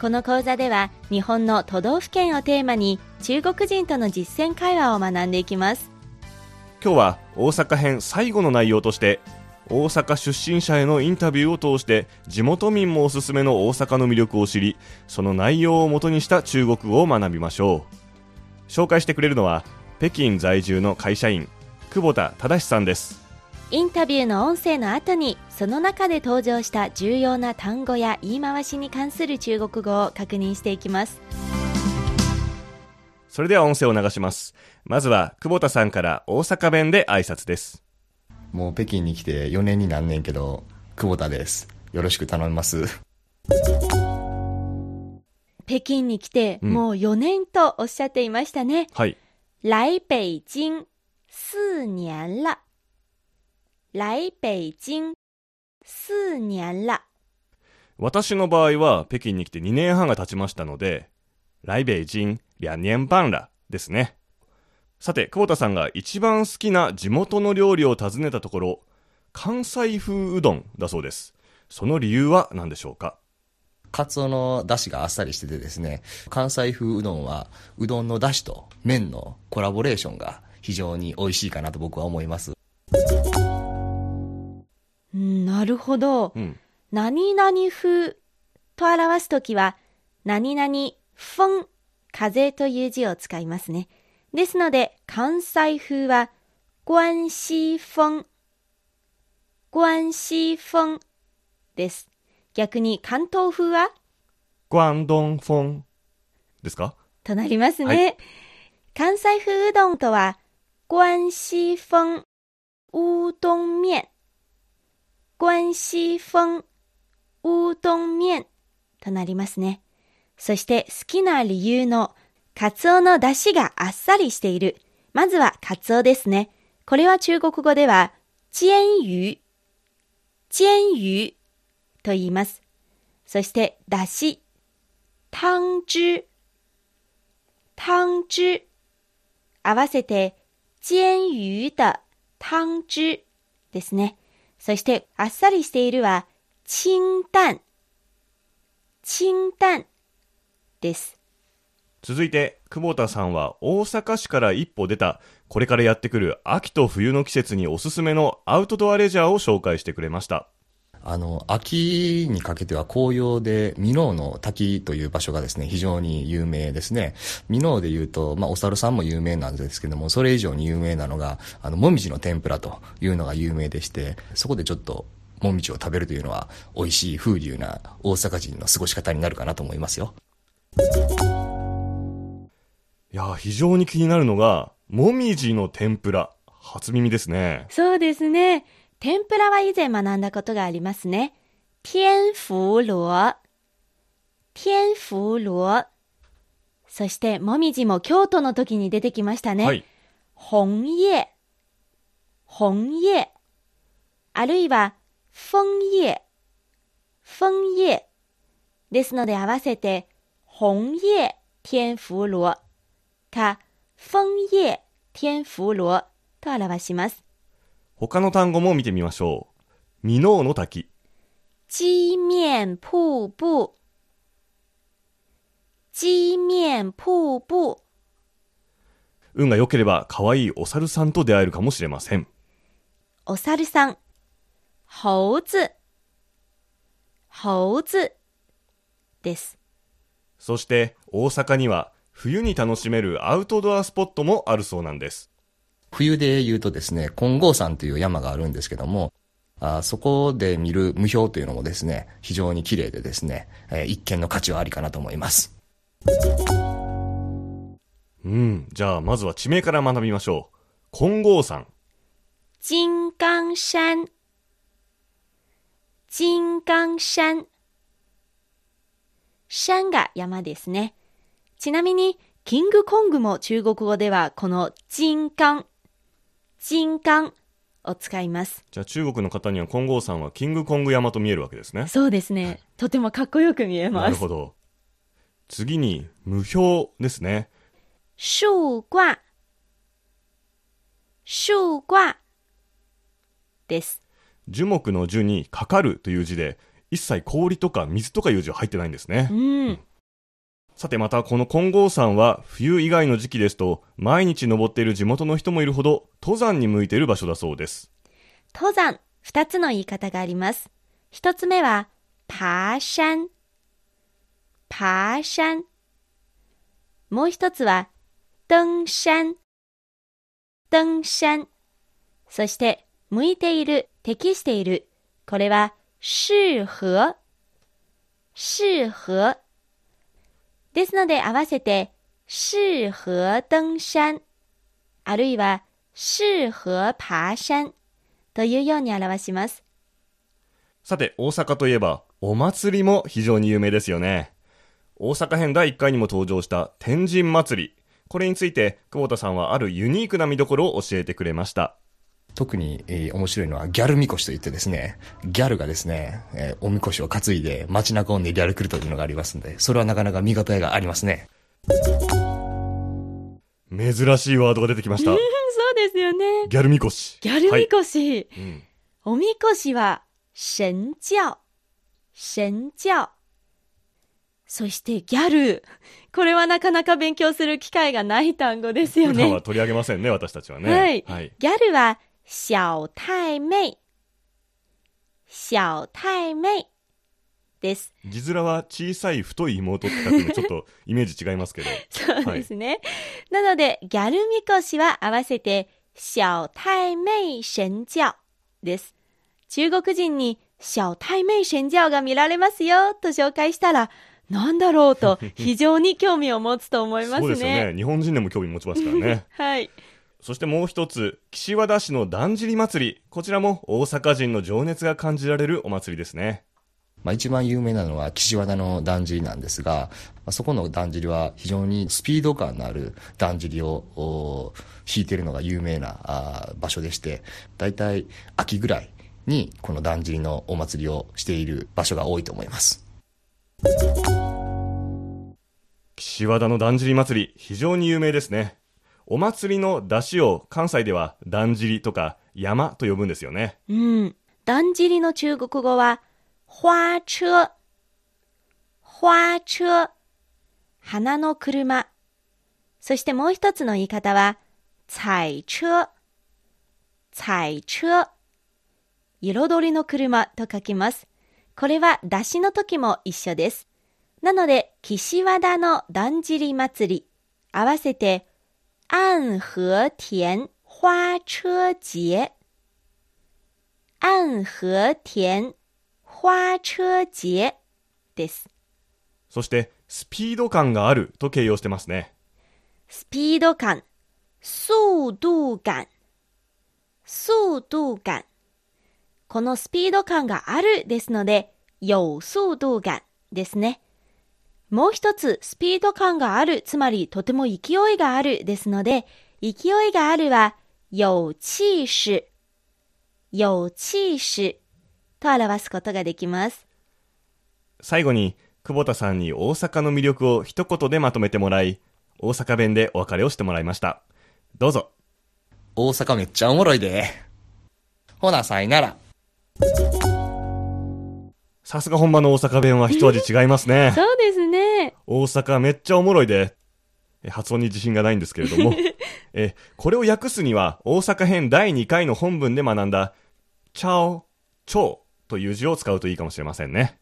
この講座では日本の都道府県をテーマに中国人との実践会話を学んでいきます。今日は大阪編最後の内容として大阪出身者へのインタビューを通して地元民もおすすめの大阪の魅力を知りその内容をもとにした中国語を学びましょう。紹介してくれるのは北京在住の会社員久保田忠さんです。インタビューの音声の後にその中で登場した重要な単語や言い回しに関する中国語を確認していきます。それでは音声を流します。まずは久保田さんから大阪弁で挨拶です。もう北京に来て4年になんねんけど、久保田です。よろしく頼みます。北京に来てうん。もう4年とおっしゃっていましたね、はい。来北京四年了来北京。四年了。私の場合は北京に来て2年半が経ちましたので来北京两年半らですね。さて久保田さんが一番好きな地元の料理を尋ねたところ関西風うどんだそうです。その理由は何でしょうか？カツオの出汁があっさりしててですね、関西風うどんは、うどんの出汁と麺のコラボレーションが非常に美味しいかなと僕は思います。ほどうん何々風と表すときは、何々風、風という字を使いますね。ですので、関西風は、关西風、关西風です。逆に関東風は？关東風ですか？となりますね。はい関西風うどんとは、关西風うどん面、关西風うどん面となりますね。そして好きな理由の、カツオの出汁があっさりしている。まずはカツオですね。これは中国語では、煎魚、煎魚と言います。そして、出汁、汤汁、汤汁。合わせて、煎魚的汤汁ですね。そして、あっさりしているは、清淡、清淡です。続いて久保田さんは大阪市から一歩出たこれからやってくる秋と冬の季節におすすめのアウトドアレジャーを紹介してくれました。あの、秋にかけては紅葉で、箕面の滝という場所がですね、非常に有名ですね。箕面で言うと、まあ、お猿さんも有名なんですけども、それ以上に有名なのが、あの、もみじの天ぷらというのが有名でして、そこでちょっと、もみじを食べるというのは、美味しい風流な大阪人の過ごし方になるかなと思いますよ。いやー非常に気になるのがもみじの天ぷら初耳ですねそうですね。天ぷらは以前学んだことがありますね。天婦羅。天婦羅。そして、もみじも京都の時に出てきましたね。はい紅葉。紅葉。あるいは、枫葉。枫葉。ですので合わせて、紅葉天婦羅か、枫葉天婦羅と表します。他の単語も見てみましょう。箕面の滝。鸡面瀑布，鸡面瀑布，運が良ければ可愛いお猿さんと出会えるかもしれません。お猿さん、猴子、猴子。です。そして大阪には冬に楽しめるアウトドアスポットもあるそうなんです冬で言うとですね、金剛山という山があるんですけども、あそこで見る無標というのもですね、非常に綺麗でですね、えー一見の価値はありかなと思います。うんじゃあまずは地名から学びましょう金剛山金剛山、金剛山。山が山ですね。ちなみに、キングコングも中国語ではこの金剛、金剛を使います。じゃあ中国の方には金剛山はキングコング山と見えるわけですね。そうですね。とてもかっこよく見えなます。るほど。次に、無表ですね。树挂、樹挂です。樹木の樹にかかるという字で、一切氷とか水とかいう字は入ってないんですねう。ん。さてまたこの金剛山は冬以外の時期ですと毎日登っている地元の人もいるほど登山に向いている場所だそうです。登山、二つの言い方があります。一つ目は、爬山、爬山。もう一つは、登山、登山。そして、向いている、適している。これは、適合、適合。ですので合わせて、適合登山、あるいは、適合爬山。というように表します。さて大阪といえばお祭りも非常に有名ですよね。大阪編第1回にも登場した天神祭り。これについて久保田さんはあるユニークな見どころを教えてくれました。特に、えー面白いのはギャルみこしといってですね、ギャルがですね、えーおみこしを担いで街中を練り歩くというのがありますんで、それはなかなか見応えがありますね。珍しいワードが出てきました。そうですよね。ギャルみこし。ギャルみこし。うんおみこしは、神教。神教。そしてギャル。これはなかなか勉強する機会がない単語ですよ普段はね。取り上げませんね、私たちはね。はいはい。ギャルは、小太妹。小太妹です。字面は小さい太い妹って書くのでちょっとイメージ違いますけど。そうですね。なので、ギャルみこしは合わせて、小太妹神教です。中国人に、小太妹神教が見られますよ、と紹介したら、なんだろうと、非常に興味を持つと思いますね。そうですよね。日本人でも興味持ちますからね。はい。そしてもう一つ、岸和田市のだんじり祭り。こちらも大阪人の情熱が感じられるお祭りですね。まあ一番有名なのは岸和田のだんじりなんですが、まあそこのだんじりは非常にスピード感のあるだんじりをお引いてるのが有名な場所でして、だいたい秋ぐらいにこのだんじりのお祭りをしている場所が多いと思います。岸和田のだんじり祭り、非常に有名ですね。お祭りの出汁を関西ではだんじりとか山と呼ぶんですよね。うん。だんじりの中国語は、花車。花車。花の車。そしてもう一つの言い方は、彩車。彩車。彩りの車と書きます。これは出しの時も一緒です。なので、岸和田のだんじり祭り、合わせて、安和田花車節。安和田花車節です。そして、スピード感があると形容してますね。スピード感、速度感、速度感。このスピード感があるですので、有速度感ですね。もう一つ、スピード感がある、つまりとても勢いがあるですので、勢いがあるは、有气勢、有气勢と表すことができます。最後に、久保田さんに大阪の魅力を一言でまとめてもらい、大阪弁でお別れをしてもらいました。どうぞ。大阪めっちゃおもろいで。ほな、さいなら。さすが本場の大阪弁は一味違いますね。そうですね。大阪めっちゃおもろいで。え発音に自信がないんですけれども。え、これを訳すには、大阪編第2回の本文で学んだ、チャオ、チョウという字を使うといいかもしれませんね。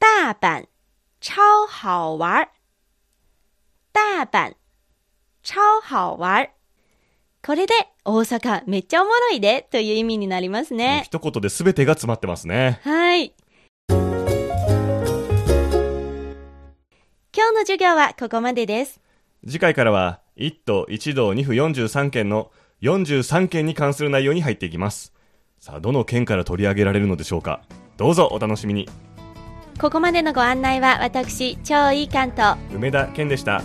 大阪超好玩。大阪超好玩。これで大阪めっちゃおもろいでという意味になりますね。一言で全てが詰まってますね。はい。の授業はここまでです。次回からは、1都1道2府43県の43県に関する内容に入っていきます。さあ、どの県から取り上げられるのでしょうか。どうぞお楽しみに。ここまでのご案内は私、超いい関東。梅田健でした。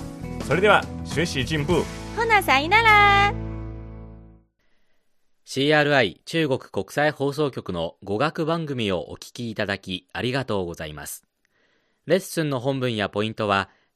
それでは学習進步ほなさいなら CRI 中国国際放送局の語学番組をお聞きいただきありがとうございます。レッスンの本文やポイントは